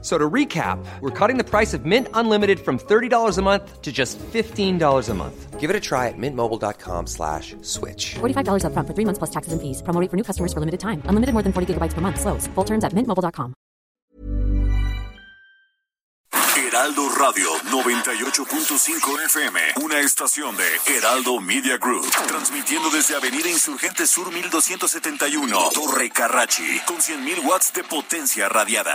So to recap, we're cutting the price of Mint Unlimited from $30 a month to just $15 a month. Give it a try at mintmobile.com slash switch. $45 up front for three months plus taxes and fees. Promo rate for new customers for limited time. Unlimited more than 40 gigabytes per month. Slows. Full terms at mintmobile.com. Heraldo Radio 98.5 FM. Una estación de Heraldo Media Group. Transmitiendo desde Avenida Insurgente Sur 1271. Torre Carrachi. Con 100.000 watts de potencia radiada.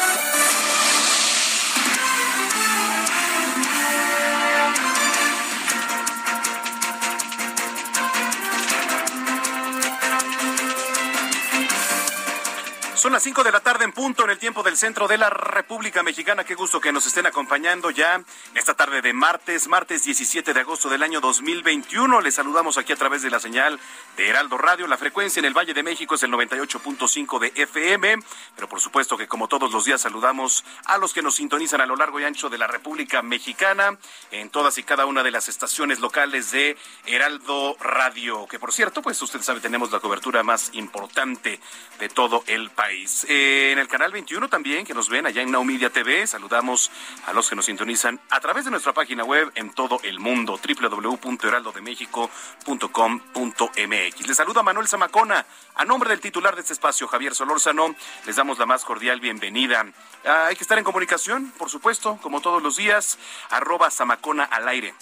Son las 5 de la tarde en punto en el tiempo del centro de la República Mexicana. Qué gusto que nos estén acompañando ya esta tarde de martes, martes 17 de agosto del año 2021. Les saludamos aquí a través de la señal de Heraldo Radio. La frecuencia en el Valle de México es el 98.5 de FM. Pero por supuesto que como todos los días saludamos a los que nos sintonizan a lo largo y ancho de la República Mexicana en todas y cada una de las estaciones locales de Heraldo Radio. Que por cierto, pues usted sabe, tenemos la cobertura más importante de todo el país. Eh, en el canal 21 también, que nos ven allá en Now TV, saludamos a los que nos sintonizan a través de nuestra página web en todo el mundo, www.heraldodemexico.com.mx. Les saluda Manuel Zamacona. A nombre del titular de este espacio, Javier Solórzano, les damos la más cordial bienvenida. Ah, hay que estar en comunicación, por supuesto, como todos los días, arroba Zamacona al aire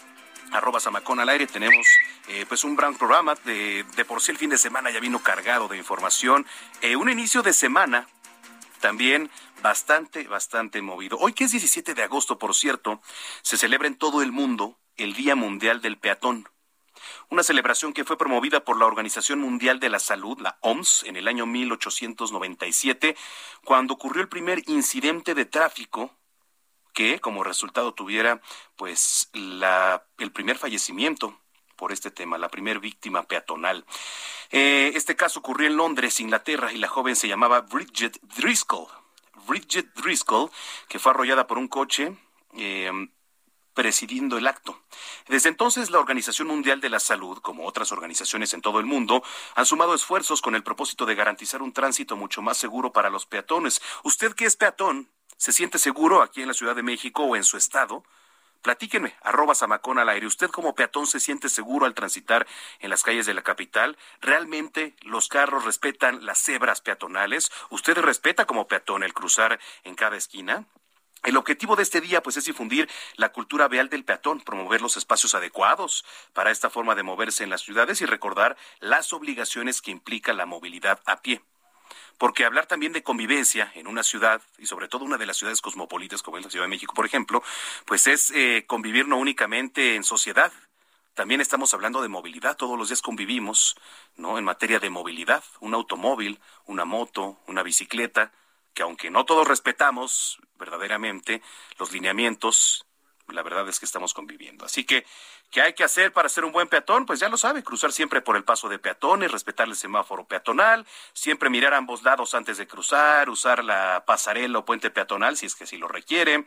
arroba Zamacón al aire. Tenemos eh, pues un gran programa. De, de, por sí el fin de semana ya vino cargado de información. Eh, un inicio de semana también bastante, bastante movido. Hoy que es 17 de agosto, por cierto, se celebra en todo el mundo el Día Mundial del Peatón. Una celebración que fue promovida por la Organización Mundial de la Salud, la OMS, en el año 1897, cuando ocurrió el primer incidente de tráfico que como resultado tuviera pues la, el primer fallecimiento por este tema, la primer víctima peatonal. Eh, este caso ocurrió en Londres, Inglaterra, y la joven se llamaba Bridget Driscoll. Bridget Driscoll, que fue arrollada por un coche eh, presidiendo el acto. Desde entonces, la Organización Mundial de la Salud, como otras organizaciones en todo el mundo, han sumado esfuerzos con el propósito de garantizar un tránsito mucho más seguro para los peatones. Usted que es peatón, ¿Se siente seguro aquí en la Ciudad de México o en su estado? Platíquenme, arroba Zamacón al aire. ¿Usted como peatón se siente seguro al transitar en las calles de la capital? ¿Realmente los carros respetan las cebras peatonales? ¿Usted respeta como peatón el cruzar en cada esquina? El objetivo de este día pues es difundir la cultura vial del peatón, promover los espacios adecuados para esta forma de moverse en las ciudades y recordar las obligaciones que implica la movilidad a pie porque hablar también de convivencia en una ciudad, y sobre todo una de las ciudades cosmopolitas como es la Ciudad de México, por ejemplo, pues es eh, convivir no únicamente en sociedad, también estamos hablando de movilidad, todos los días convivimos, ¿no? En materia de movilidad, un automóvil, una moto, una bicicleta, que aunque no todos respetamos verdaderamente los lineamientos, la verdad es que estamos conviviendo. Así que ¿Qué hay que hacer para ser un buen peatón? Pues ya lo sabe, cruzar siempre por el paso de peatones, respetar el semáforo peatonal, siempre mirar ambos lados antes de cruzar, usar la pasarela o puente peatonal si es que así lo requiere.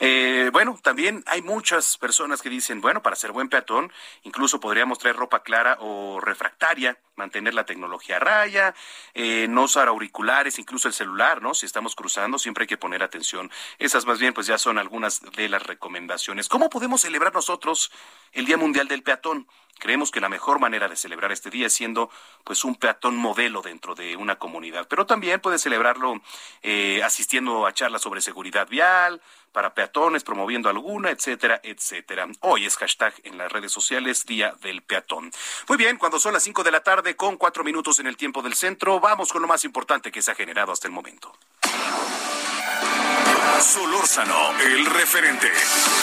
Eh, bueno, también hay muchas personas que dicen, bueno, para ser buen peatón, incluso podríamos traer ropa clara o refractaria, mantener la tecnología a raya, eh, no usar auriculares, incluso el celular, ¿no? Si estamos cruzando, siempre hay que poner atención. Esas más bien, pues ya son algunas de las recomendaciones. ¿Cómo podemos celebrar nosotros? Día Mundial del Peatón. Creemos que la mejor manera de celebrar este día es siendo pues un peatón modelo dentro de una comunidad, pero también puede celebrarlo eh, asistiendo a charlas sobre seguridad vial, para peatones, promoviendo alguna, etcétera, etcétera. Hoy es hashtag en las redes sociales Día del Peatón. Muy bien, cuando son las 5 de la tarde con cuatro minutos en el tiempo del centro, vamos con lo más importante que se ha generado hasta el momento. Solórzano, el referente.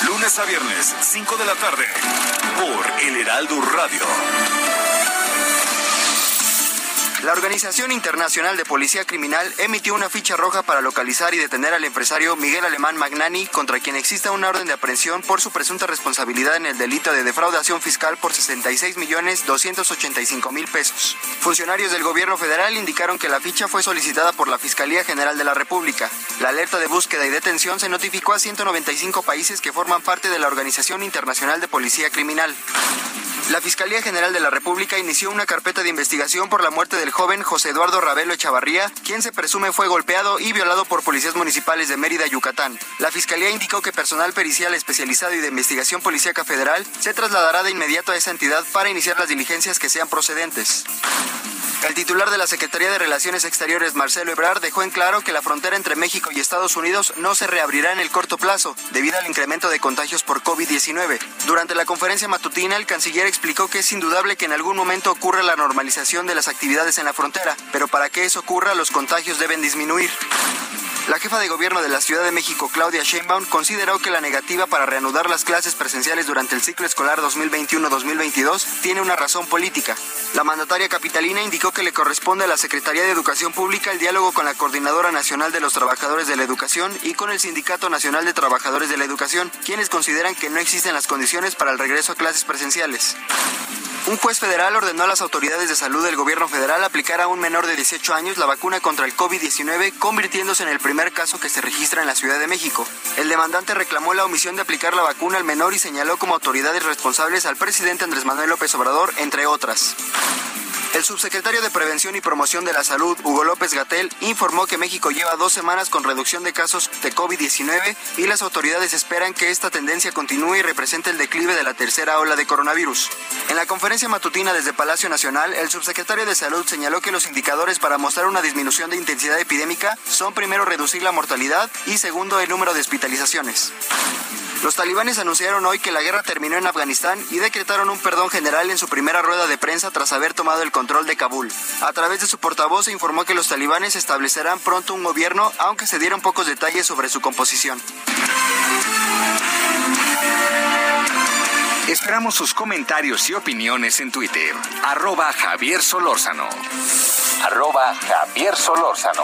Lunes a viernes, 5 de la tarde, por El Heraldo Radio. La Organización Internacional de Policía Criminal emitió una ficha roja para localizar y detener al empresario Miguel Alemán Magnani, contra quien exista una orden de aprehensión por su presunta responsabilidad en el delito de defraudación fiscal por 66 millones 285 mil pesos. Funcionarios del gobierno federal indicaron que la ficha fue solicitada por la Fiscalía General de la República. La alerta de búsqueda y detención se notificó a 195 países que forman parte de la Organización Internacional de Policía Criminal. La Fiscalía General de la República inició una carpeta de investigación por la muerte del joven José Eduardo Ravelo Echavarría, quien se presume fue golpeado y violado por policías municipales de Mérida, Yucatán. La Fiscalía indicó que personal pericial especializado y de investigación policíaca federal se trasladará de inmediato a esa entidad para iniciar las diligencias que sean procedentes. El titular de la Secretaría de Relaciones Exteriores, Marcelo Ebrard, dejó en claro que la frontera entre México y Estados Unidos no se reabrirá en el corto plazo, debido al incremento de contagios por COVID-19. Durante la conferencia matutina, el canciller explicó que es indudable que en algún momento ocurra la normalización de las actividades en la frontera, pero para que eso ocurra, los contagios deben disminuir. La jefa de gobierno de la Ciudad de México, Claudia Sheinbaum, consideró que la negativa para reanudar las clases presenciales durante el ciclo escolar 2021-2022 tiene una razón política. La mandataria capitalina indicó que le corresponde a la Secretaría de Educación Pública el diálogo con la Coordinadora Nacional de los Trabajadores de la Educación y con el Sindicato Nacional de Trabajadores de la Educación, quienes consideran que no existen las condiciones para el regreso a clases presenciales. Un juez federal ordenó a las autoridades de salud del gobierno federal aplicar a un menor de 18 años la vacuna contra el COVID-19, convirtiéndose en el primer caso que se registra en la Ciudad de México. El demandante reclamó la omisión de aplicar la vacuna al menor y señaló como autoridades responsables al presidente Andrés Manuel López Obrador, entre otras. El subsecretario de Prevención y Promoción de la Salud, Hugo López Gatel, informó que México lleva dos semanas con reducción de casos de COVID-19 y las autoridades esperan que esta tendencia continúe y represente el declive de la tercera ola de coronavirus. En la conferencia matutina desde Palacio Nacional, el subsecretario de Salud señaló que los indicadores para mostrar una disminución de intensidad epidémica son primero reducir la mortalidad y segundo el número de hospitalizaciones. Los talibanes anunciaron hoy que la guerra terminó en Afganistán y decretaron un perdón general en su primera rueda de prensa tras haber tomado el control de Kabul. A través de su portavoz se informó que los talibanes establecerán pronto un gobierno, aunque se dieron pocos detalles sobre su composición. Esperamos sus comentarios y opiniones en Twitter. Arroba Javier Solórzano. Arroba Javier Solórzano.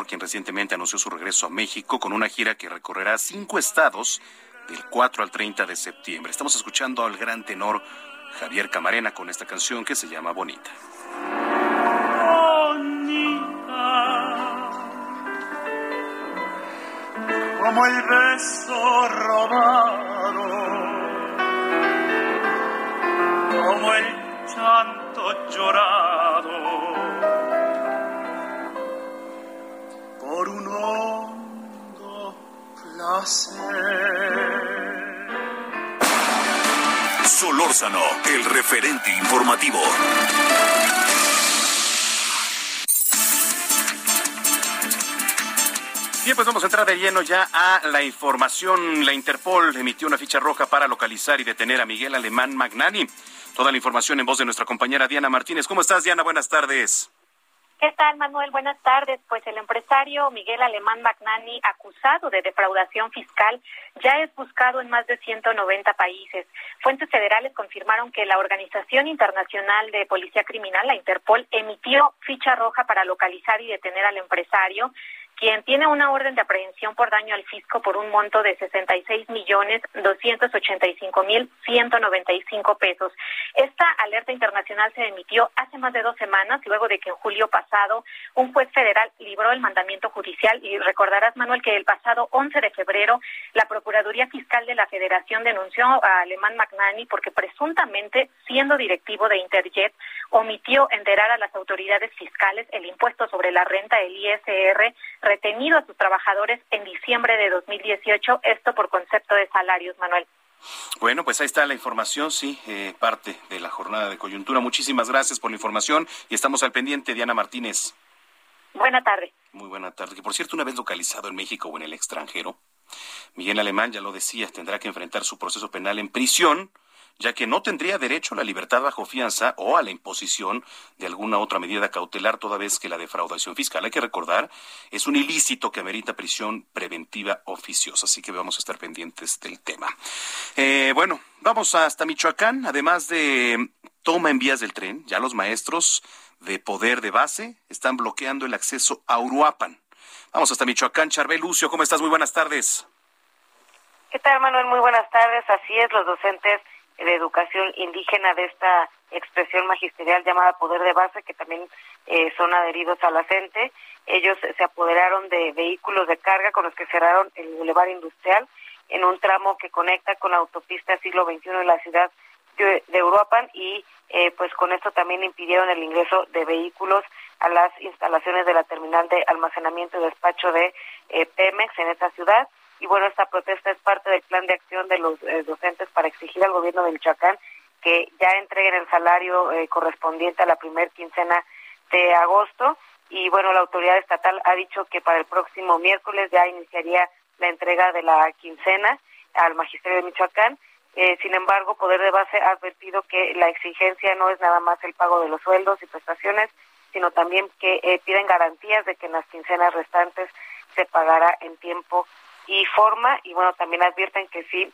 Quien recientemente anunció su regreso a México con una gira que recorrerá cinco estados del 4 al 30 de septiembre. Estamos escuchando al gran tenor Javier Camarena con esta canción que se llama Bonita. Bonita, como el beso robado, como el llanto llorado Solórzano, el referente informativo. Bien, pues vamos a entrar de lleno ya a la información. La Interpol emitió una ficha roja para localizar y detener a Miguel Alemán Magnani. Toda la información en voz de nuestra compañera Diana Martínez. ¿Cómo estás, Diana? Buenas tardes. ¿Qué tal, Manuel? Buenas tardes. Pues el empresario Miguel Alemán Magnani, acusado de defraudación fiscal, ya es buscado en más de 190 países. Fuentes federales confirmaron que la Organización Internacional de Policía Criminal, la Interpol, emitió ficha roja para localizar y detener al empresario quien tiene una orden de aprehensión por daño al fisco por un monto de 66 millones 285 mil 195 pesos. Esta alerta internacional se emitió hace más de dos semanas, luego de que en julio pasado un juez federal libró el mandamiento judicial y recordarás, Manuel, que el pasado 11 de febrero la Procuraduría Fiscal de la Federación denunció a Alemán Magnani porque presuntamente, siendo directivo de Interjet, omitió enterar a las autoridades fiscales el impuesto sobre la renta, el ISR, retenido a sus trabajadores en diciembre de 2018, esto por concepto de salarios, Manuel. Bueno, pues ahí está la información, sí, eh, parte de la jornada de coyuntura. Muchísimas gracias por la información y estamos al pendiente, Diana Martínez. Buena tarde. Muy buena tarde. Que por cierto, una vez localizado en México o en el extranjero, Miguel Alemán, ya lo decía, tendrá que enfrentar su proceso penal en prisión ya que no tendría derecho a la libertad bajo fianza o a la imposición de alguna otra medida cautelar toda vez que la defraudación fiscal, hay que recordar, es un ilícito que amerita prisión preventiva oficiosa, así que vamos a estar pendientes del tema. Eh, bueno, vamos hasta Michoacán, además de toma en vías del tren, ya los maestros de poder de base están bloqueando el acceso a Uruapan. Vamos hasta Michoacán. Charbel Lucio, ¿cómo estás? Muy buenas tardes. ¿Qué tal, Manuel? Muy buenas tardes. Así es, los docentes de educación indígena de esta expresión magisterial llamada poder de base, que también eh, son adheridos a la CENTE. Ellos se apoderaron de vehículos de carga con los que cerraron el bulevar industrial en un tramo que conecta con la autopista siglo XXI en la ciudad de, Uruapan y eh, pues con esto también impidieron el ingreso de vehículos a las instalaciones de la terminal de almacenamiento y despacho de eh, Pemex en esta ciudad y bueno, esta protesta es parte del plan de acción de los eh, docentes para exigir al gobierno de Michoacán que ya entreguen el salario eh, correspondiente a la primer quincena de agosto y bueno, la autoridad estatal ha dicho que para el próximo miércoles ya iniciaría la entrega de la quincena al magisterio de Michoacán. Eh, sin embargo, Poder de Base ha advertido que la exigencia no es nada más el pago de los sueldos y prestaciones, sino también que piden garantías de que en las quincenas restantes se pagará en tiempo y forma y bueno, también advierten que si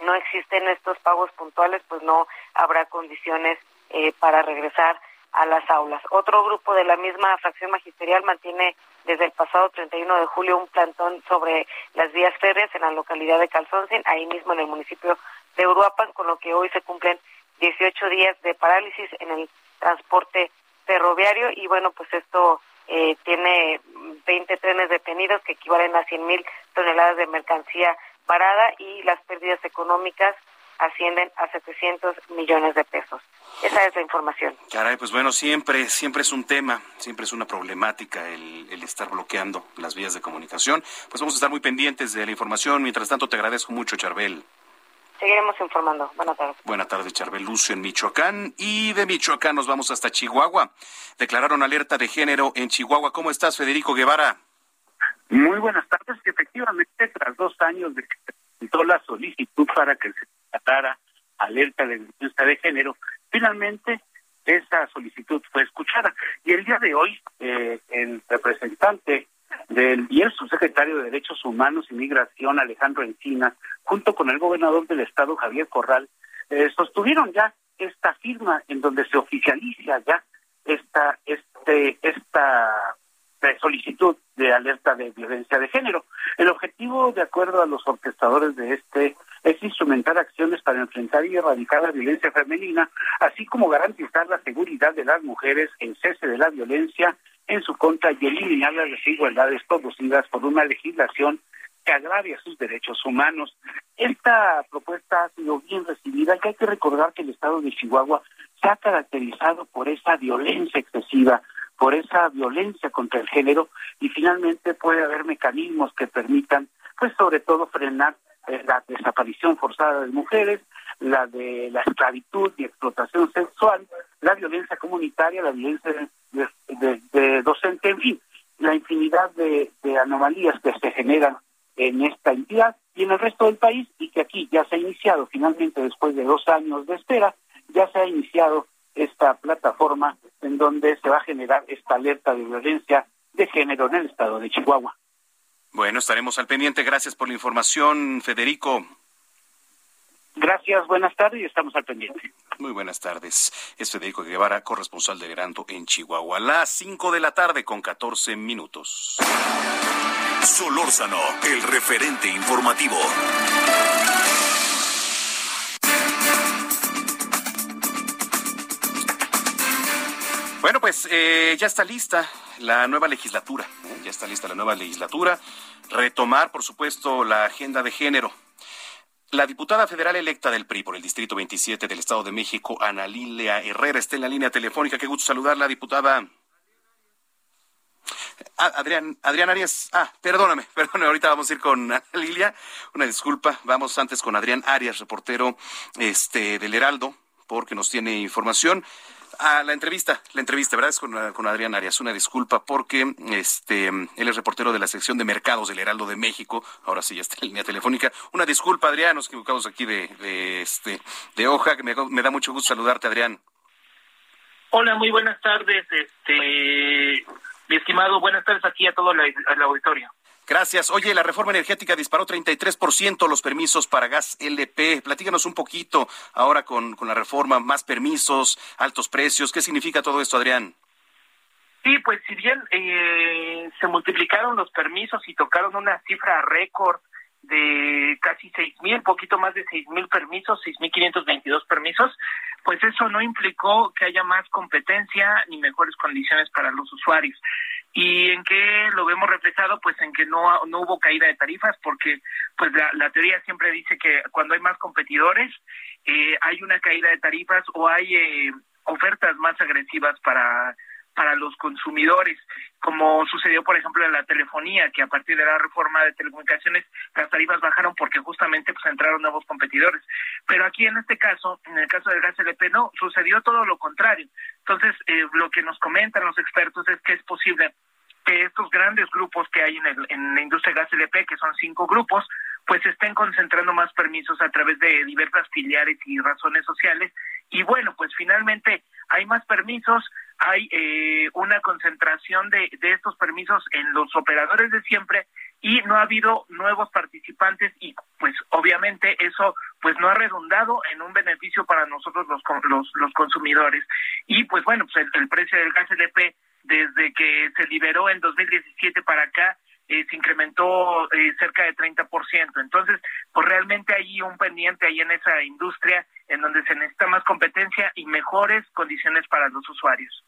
no existen estos pagos puntuales, pues no habrá condiciones eh, para regresar a las aulas. Otro grupo de la misma fracción magisterial mantiene desde el pasado 31 de julio un plantón sobre las vías férreas en la localidad de Calzoncin, ahí mismo en el municipio de Uruapan, con lo que hoy se cumplen 18 días de parálisis en el transporte ferroviario y bueno, pues esto eh, tiene 20 trenes detenidos que equivalen a 100 mil toneladas de mercancía parada y las pérdidas económicas ascienden a 700 millones de pesos. Esa es la información. Caray, pues bueno, siempre, siempre es un tema, siempre es una problemática el, el, estar bloqueando las vías de comunicación. Pues vamos a estar muy pendientes de la información. Mientras tanto, te agradezco mucho, Charbel. Seguiremos informando. Buenas tardes. Buenas tardes, Charbel Lucio en Michoacán. Y de Michoacán nos vamos hasta Chihuahua. Declararon alerta de género en Chihuahua. ¿Cómo estás, Federico Guevara? Muy buenas tardes. Efectivamente, tras dos años de que se presentó la solicitud para que se tratara alerta de violencia de género, finalmente esa solicitud fue escuchada. Y el día de hoy, eh, el representante del y el subsecretario de Derechos Humanos y Migración, Alejandro Encinas, junto con el gobernador del estado, Javier Corral, eh, sostuvieron ya esta firma en donde se oficializa ya esta, este, esta solicitud de alerta de violencia de género. El objetivo, de acuerdo a los orquestadores de este, es instrumentar acciones para enfrentar y erradicar la violencia femenina, así como garantizar la seguridad de las mujeres, el cese de la violencia en su contra y eliminar las desigualdades producidas por una legislación que agravia sus derechos humanos. Esta propuesta ha sido bien recibida, que hay que recordar que el estado de Chihuahua se ha caracterizado por esa violencia excesiva, por esa violencia contra el género y finalmente puede haber mecanismos que permitan, pues sobre todo frenar eh, la desaparición forzada de mujeres, la de la esclavitud y explotación sexual, la violencia comunitaria, la violencia de, docente, en fin, la infinidad de, anomalías que se generan en esta entidad y en el resto del país y que aquí ya se ha iniciado finalmente después de dos años de espera, ya se ha iniciado esta plataforma en donde se va a generar esta alerta de violencia de género en el estado de Chihuahua. Bueno, estaremos al pendiente. Gracias por la información, Federico. Gracias, buenas tardes y estamos al pendiente. Muy buenas tardes. Es Federico Guevara, corresponsal de Herando en Chihuahua. Las 5 de la tarde con 14 minutos. Solórzano, el referente informativo. Bueno, pues eh, ya está lista la nueva legislatura. ¿eh? Ya está lista la nueva legislatura. Retomar, por supuesto, la agenda de género. La diputada federal electa del PRI por el Distrito 27 del Estado de México, Ana Lilia Herrera, está en la línea telefónica. Qué gusto saludarla, diputada. Ah, Adrián, Adrián Arias. Ah, perdóname, perdóname, ahorita vamos a ir con Lilia. Una disculpa. Vamos antes con Adrián Arias, reportero este, del Heraldo, porque nos tiene información. Ah, la entrevista, la entrevista, ¿verdad? Es con, con, Adrián Arias. Una disculpa porque este, él es reportero de la sección de mercados del Heraldo de México. Ahora sí ya está en línea telefónica. Una disculpa, Adrián, nos equivocamos aquí de, de, este, de hoja. Me, me da mucho gusto saludarte, Adrián. Hola, muy buenas tardes, este, mi estimado. Buenas tardes aquí a todo el auditorio. Gracias. Oye, la reforma energética disparó 33% los permisos para gas LP. Platícanos un poquito ahora con, con la reforma, más permisos, altos precios. ¿Qué significa todo esto, Adrián? Sí, pues si bien eh, se multiplicaron los permisos y tocaron una cifra récord de casi seis mil, poquito más de seis mil permisos, seis mil quinientos veintidós permisos, pues eso no implicó que haya más competencia ni mejores condiciones para los usuarios. ¿Y en qué lo vemos reflejado? Pues en que no, no hubo caída de tarifas, porque pues la, la teoría siempre dice que cuando hay más competidores eh, hay una caída de tarifas o hay eh, ofertas más agresivas para para los consumidores, como sucedió, por ejemplo, en la telefonía, que a partir de la reforma de telecomunicaciones las tarifas bajaron porque justamente pues entraron nuevos competidores. Pero aquí en este caso, en el caso del gas LP, no, sucedió todo lo contrario. Entonces, eh, lo que nos comentan los expertos es que es posible que estos grandes grupos que hay en, el, en la industria gas LP, que son cinco grupos, pues estén concentrando más permisos a través de diversas filiales y razones sociales. Y bueno, pues finalmente hay más permisos, hay eh, una concentración de, de estos permisos en los operadores de siempre y no ha habido nuevos participantes y pues obviamente eso pues no ha redundado en un beneficio para nosotros los los, los consumidores y pues bueno pues el, precio del gas LP desde que se liberó en 2017 para acá eh, se incrementó eh, cerca de 30%. Entonces, pues realmente hay un pendiente ahí en esa industria en donde se necesita más competencia y mejores condiciones para los usuarios.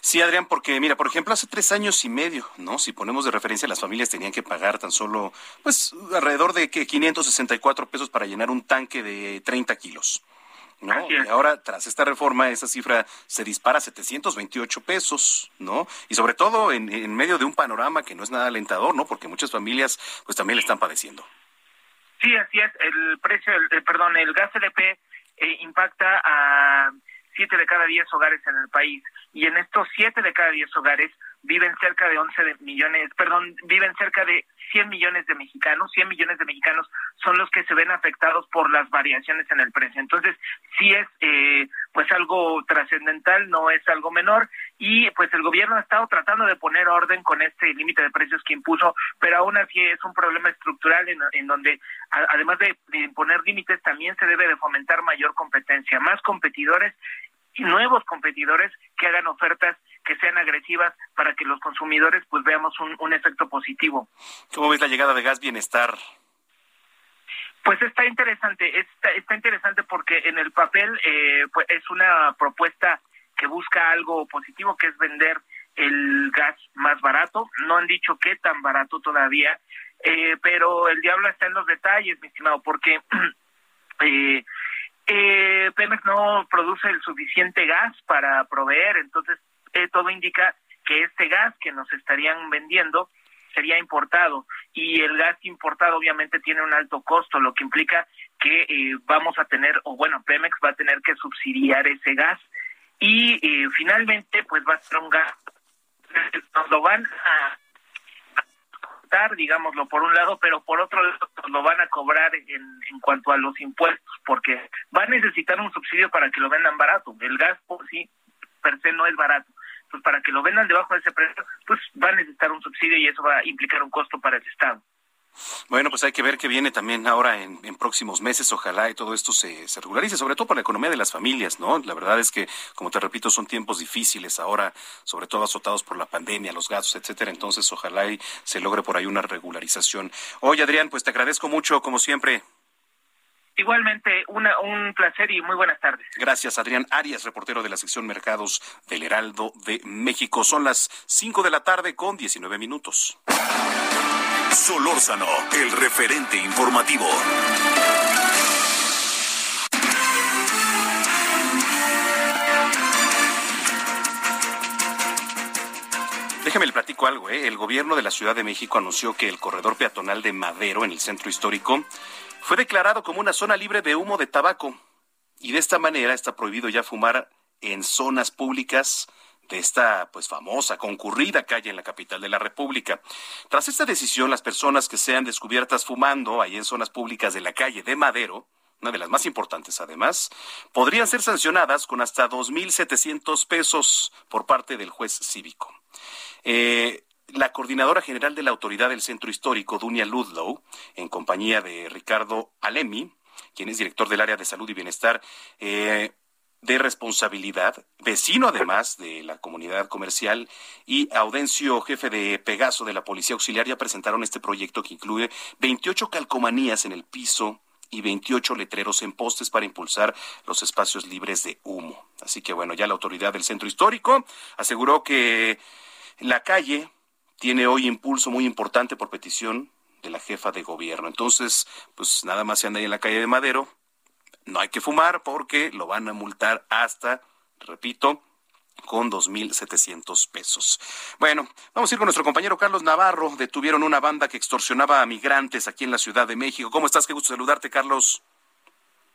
Sí, Adrián, porque mira, por ejemplo, hace tres años y medio, ¿no? Si ponemos de referencia, las familias tenían que pagar tan solo, pues, alrededor de que 564 pesos para llenar un tanque de 30 kilos. ¿no? Y ahora, tras esta reforma, esa cifra se dispara a 728 pesos, ¿no? Y sobre todo en, en, medio de un panorama que no es nada alentador, ¿no? Porque muchas familias, pues, también le están padeciendo. Sí, así es. El precio, el, perdón, el gas LP eh, impacta a siete de cada diez hogares en el país. Y en estos siete de cada diez hogares viven cerca de 11 millones, perdón, viven cerca de 100 millones de mexicanos, 100 millones de mexicanos son los que se ven afectados por las variaciones en el precio. Entonces, sí es eh, pues algo trascendental, no es algo menor y pues el gobierno ha estado tratando de poner orden con este límite de precios que impuso, pero aún así es un problema estructural en, en donde a, además de, de imponer límites también se debe de fomentar mayor competencia, más competidores y nuevos competidores que hagan ofertas que sean agresivas para que los consumidores pues veamos un, un efecto positivo. ¿Cómo ves la llegada de Gas Bienestar? Pues está interesante, está, está interesante porque en el papel eh, pues es una propuesta que busca algo positivo, que es vender el gas más barato. No han dicho qué tan barato todavía, eh, pero el diablo está en los detalles, mi estimado, porque eh, eh, Pemex no produce el suficiente gas para proveer, entonces eh, todo indica que este gas que nos estarían vendiendo sería importado. Y el gas importado obviamente tiene un alto costo, lo que implica que eh, vamos a tener, o bueno, Pemex va a tener que subsidiar ese gas y eh, finalmente pues va a ser un gas, nos lo van a adoptar, digámoslo por un lado, pero por otro lado lo van a cobrar en, en cuanto a los impuestos, porque va a necesitar un subsidio para que lo vendan barato. El gas por sí per se no es barato. Pues para que lo vendan debajo de ese precio, pues va a necesitar un subsidio y eso va a implicar un costo para el Estado. Bueno, pues hay que ver qué viene también ahora en, próximos meses. Ojalá y todo esto se, se, regularice, sobre todo por la economía de las familias, ¿no? La verdad es que, como te repito, son tiempos difíciles ahora, sobre todo azotados por la pandemia, los gastos, etcétera. Entonces, ojalá y se logre por ahí una regularización. Oye, Adrián, pues te agradezco mucho, como siempre. Igualmente, una, un placer y muy buenas tardes. Gracias, Adrián Arias, reportero de la sección Mercados del Heraldo de México. Son las 5 de la tarde con 19 minutos. Solórzano, el referente informativo. Déjeme le platico algo, ¿eh? El gobierno de la Ciudad de México anunció que el corredor peatonal de Madero en el centro histórico fue declarado como una zona libre de humo de tabaco. Y de esta manera está prohibido ya fumar en zonas públicas de esta pues famosa, concurrida calle en la capital de la República. Tras esta decisión, las personas que sean descubiertas fumando ahí en zonas públicas de la calle de Madero, una de las más importantes además, podrían ser sancionadas con hasta 2.700 pesos por parte del juez cívico. Eh, la coordinadora general de la autoridad del centro histórico, Dunia Ludlow, en compañía de Ricardo Alemi, quien es director del área de salud y bienestar, eh, de responsabilidad, vecino además de la comunidad comercial, y Audencio, jefe de Pegaso de la Policía Auxiliar, ya presentaron este proyecto que incluye 28 calcomanías en el piso y 28 letreros en postes para impulsar los espacios libres de humo. Así que bueno, ya la autoridad del centro histórico aseguró que la calle tiene hoy impulso muy importante por petición de la jefa de gobierno. Entonces, pues nada más se anda ahí en la calle de Madero, no hay que fumar porque lo van a multar hasta, repito, con 2.700 pesos. Bueno, vamos a ir con nuestro compañero Carlos Navarro. Detuvieron una banda que extorsionaba a migrantes aquí en la Ciudad de México. ¿Cómo estás? Qué gusto saludarte, Carlos.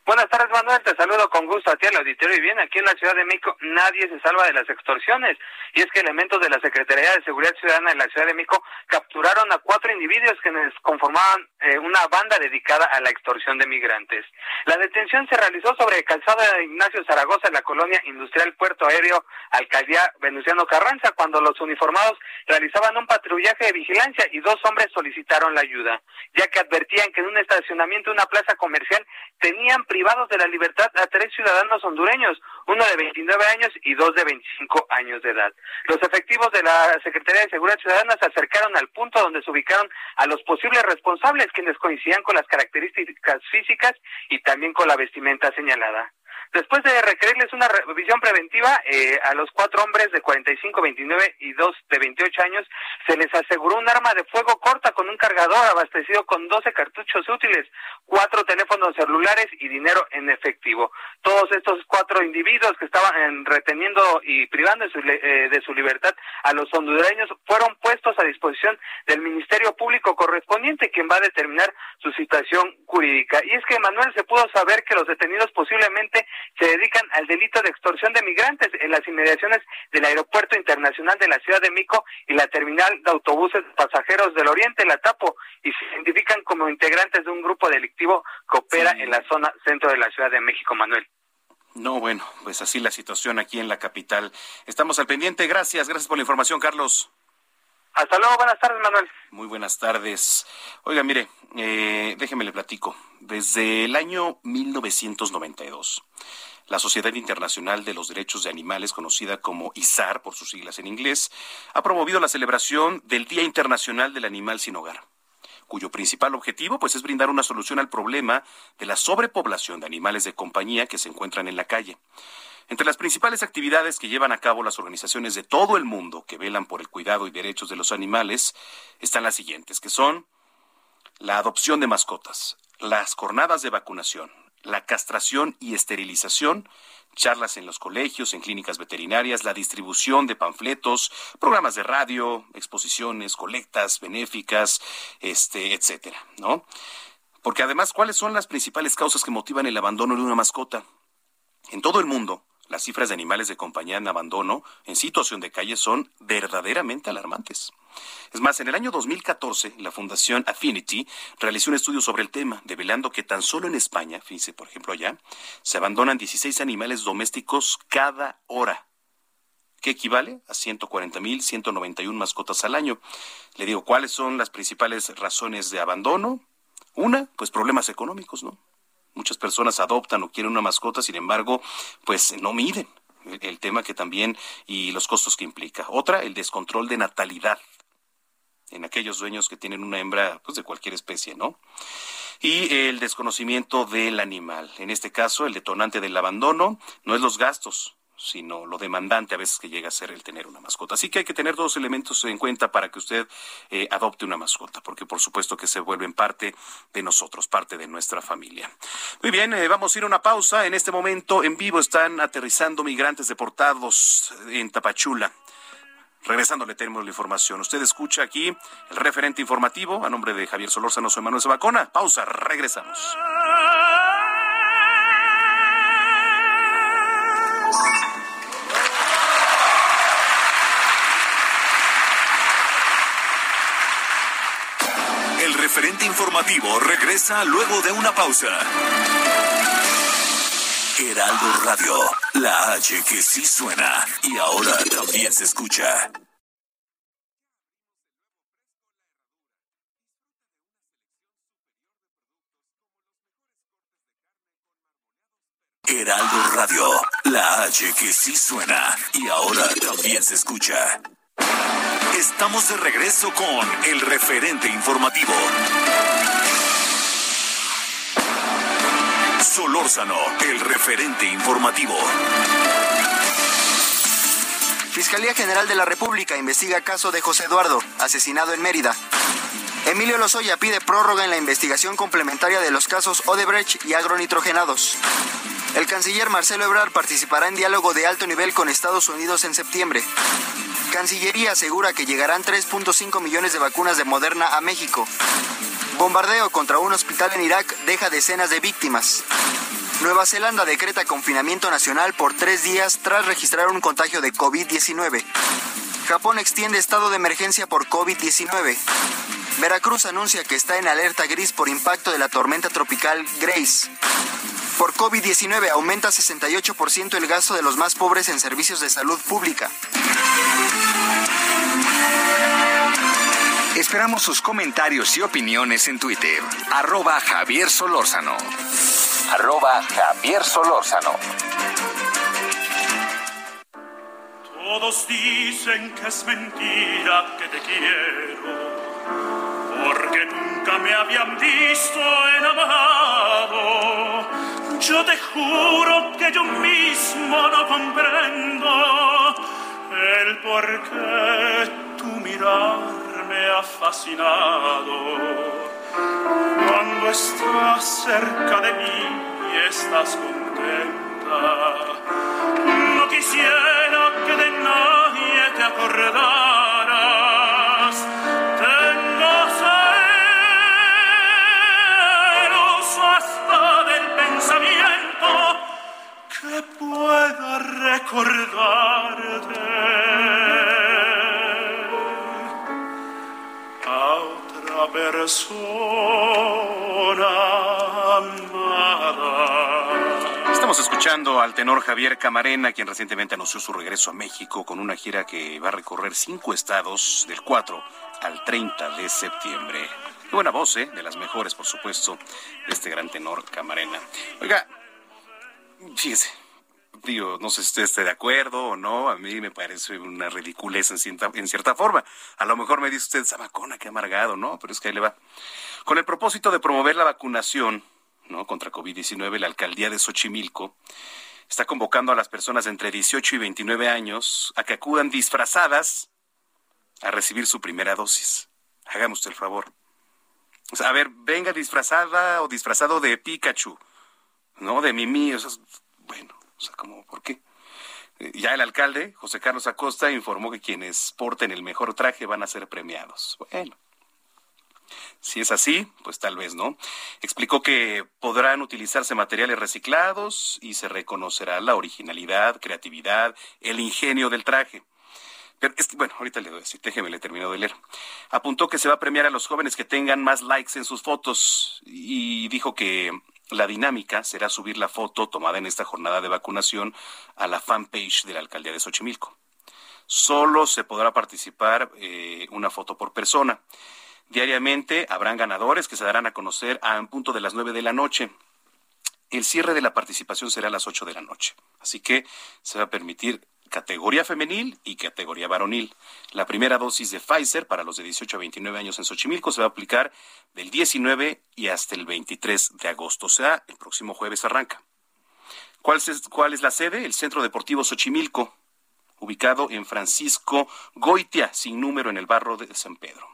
Buenas tardes, Manuel. Te saludo con gusto a ti al auditorio. Y bien, aquí en la Ciudad de México nadie se salva de las extorsiones. Y es que elementos de la Secretaría de Seguridad Ciudadana de la Ciudad de México capturaron a cuatro individuos que conformaban eh, una banda dedicada a la extorsión de migrantes. La detención se realizó sobre calzada de Ignacio Zaragoza en la colonia industrial Puerto Aéreo, alcaldía Venustiano Carranza, cuando los uniformados realizaban un patrullaje de vigilancia y dos hombres solicitaron la ayuda, ya que advertían que en un estacionamiento de una plaza comercial tenían privados de la libertad a tres ciudadanos hondureños, uno de 29 años y dos de 25 años de edad. Los efectivos de la Secretaría de Seguridad Ciudadana se acercaron al punto donde se ubicaron a los posibles responsables, quienes coincidían con las características físicas y también con la vestimenta señalada. Después de requerirles una revisión preventiva eh, a los cuatro hombres de 45, 29 y dos de 28 años, se les aseguró un arma de fuego corta con un cargador abastecido con 12 cartuchos útiles, cuatro teléfonos celulares y dinero en efectivo. Todos estos cuatro individuos que estaban reteniendo y privando de su, eh, de su libertad a los hondureños fueron puestos a disposición del Ministerio Público correspondiente, quien va a determinar su situación jurídica. Y es que, Manuel, se pudo saber que los detenidos posiblemente se dedican al delito de extorsión de migrantes en las inmediaciones del Aeropuerto Internacional de la Ciudad de Mico y la terminal de autobuses pasajeros del Oriente, la TAPO, y se identifican como integrantes de un grupo delictivo que opera en la zona centro de la Ciudad de México, Manuel. No, bueno, pues así la situación aquí en la capital. Estamos al pendiente. Gracias, gracias por la información, Carlos. Hasta luego, buenas tardes, Manuel. Muy buenas tardes. Oiga, mire, eh, déjeme le platico. Desde el año 1992, la Sociedad Internacional de los Derechos de Animales, conocida como ISAR por sus siglas en inglés, ha promovido la celebración del Día Internacional del Animal Sin Hogar cuyo principal objetivo pues es brindar una solución al problema de la sobrepoblación de animales de compañía que se encuentran en la calle. Entre las principales actividades que llevan a cabo las organizaciones de todo el mundo que velan por el cuidado y derechos de los animales están las siguientes, que son la adopción de mascotas, las jornadas de vacunación, la castración y esterilización, charlas en los colegios, en clínicas veterinarias, la distribución de panfletos, programas de radio, exposiciones, colectas benéficas, este, etcétera, ¿no? Porque además, ¿cuáles son las principales causas que motivan el abandono de una mascota? En todo el mundo, las cifras de animales de compañía en abandono en situación de calle son verdaderamente alarmantes. Es más, en el año 2014, la Fundación Affinity realizó un estudio sobre el tema, develando que tan solo en España, fíjense, por ejemplo, allá, se abandonan 16 animales domésticos cada hora que equivale a 140.191 mascotas al año. Le digo, ¿cuáles son las principales razones de abandono? Una, pues problemas económicos, ¿no? Muchas personas adoptan o quieren una mascota, sin embargo, pues no miden el tema que también y los costos que implica. Otra, el descontrol de natalidad en aquellos dueños que tienen una hembra pues de cualquier especie, ¿no? Y el desconocimiento del animal. En este caso, el detonante del abandono no es los gastos, sino lo demandante a veces que llega a ser el tener una mascota. Así que hay que tener dos elementos en cuenta para que usted eh, adopte una mascota, porque por supuesto que se vuelven parte de nosotros, parte de nuestra familia. Muy bien, eh, vamos a ir a una pausa. En este momento en vivo están aterrizando migrantes deportados en Tapachula. Regresando le tenemos la información. Usted escucha aquí el referente informativo a nombre de Javier Solórzano, soy Manuel Sabacona. Pausa, regresamos. Informativo regresa luego de una pausa. Heraldo Radio, la H que sí suena y ahora también se escucha. Heraldo Radio, la H que sí suena y ahora también se escucha. Estamos de regreso con el referente informativo. El referente informativo. Fiscalía General de la República investiga caso de José Eduardo, asesinado en Mérida. Emilio Lozoya pide prórroga en la investigación complementaria de los casos Odebrecht y agronitrogenados. El canciller Marcelo Ebrard participará en diálogo de alto nivel con Estados Unidos en septiembre. Cancillería asegura que llegarán 3.5 millones de vacunas de Moderna a México. Bombardeo contra un hospital en Irak deja decenas de víctimas. Nueva Zelanda decreta confinamiento nacional por tres días tras registrar un contagio de COVID-19. Japón extiende estado de emergencia por COVID-19. Veracruz anuncia que está en alerta gris por impacto de la tormenta tropical Grace. Por COVID-19 aumenta 68% el gasto de los más pobres en servicios de salud pública. Esperamos sus comentarios y opiniones en Twitter. Arroba Javier Solórzano. Arroba Javier Solórzano. Todos dicen que es mentira que te quiero, porque nunca me habían visto enamorado. Yo te juro que yo mismo no comprendo el por qué tu mirar me ha fascinado. Cuando estás cerca de mí y estás contenta, no quisiera que de nadie te acordaras. Tengo celos hasta del pensamiento que pueda recordarte. Estamos escuchando al tenor Javier Camarena, quien recientemente anunció su regreso a México con una gira que va a recorrer cinco estados del 4 al 30 de septiembre. Qué buena voz, ¿eh? De las mejores, por supuesto, de este gran tenor Camarena. Oiga, fíjese, digo, no sé si usted esté de acuerdo o no, a mí me parece una ridiculez en cierta, forma. A lo mejor me dice usted, Zamacona, qué amargado, ¿no? Pero es que ahí le va. Con el propósito de promover la vacunación, ¿no? Contra COVID-19, la alcaldía de Xochimilco está convocando a las personas entre 18 y 29 años a que acudan disfrazadas a recibir su primera dosis. Hágame usted el favor. O sea, a ver, venga disfrazada o disfrazado de Pikachu, ¿no? De Mimi, o sea, bueno, sea, como, ¿por qué? Eh, Ya el alcalde, José Carlos Acosta, informó que quienes porten el mejor traje van a ser premiados. Bueno, Si es así, pues tal vez no. Explicó que podrán utilizarse materiales reciclados y se reconocerá la originalidad, creatividad, el ingenio del traje. Pero bueno, ahorita le doy así, déjeme, le termino de leer. Apuntó que se va a premiar a los jóvenes que tengan más likes en sus fotos y dijo que la dinámica será subir la foto tomada en esta jornada de vacunación a la fanpage de la alcaldía de Xochimilco. Solo se podrá participar eh, una foto por persona. Diariamente habrán ganadores que se darán a conocer a un punto de las nueve de la noche. El cierre de la participación será a las ocho de la noche. Así que se va a permitir categoría femenil y categoría varonil. La primera dosis de Pfizer para los de 18 a 29 años en Xochimilco se va a aplicar del 19 y hasta el 23 de agosto. O sea, el próximo jueves arranca. ¿Cuál es, la sede? El Centro Deportivo Xochimilco, ubicado en Francisco Goitia, sin número en el barrio de San Pedro.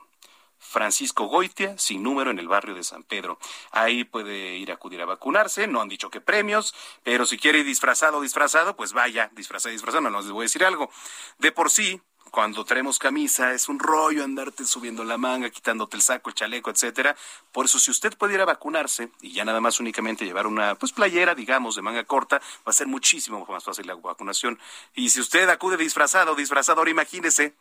Francisco Goitia, sin número en el barrio de San Pedro. Ahí puede ir a acudir a vacunarse, no han dicho que premios, pero si quiere ir disfrazado disfrazado, pues vaya, disfrazado disfrazado, no les voy a decir algo. De por sí, cuando traemos camisa es un rollo andarte subiendo la manga, quitándote el saco, el chaleco, etcétera. Por eso si usted pudiera vacunarse y ya nada más únicamente llevar una pues playera, digamos, de manga corta, va a ser muchísimo más fácil la vacunación. Y si usted acude disfrazado, disfrazado, ahora imagínese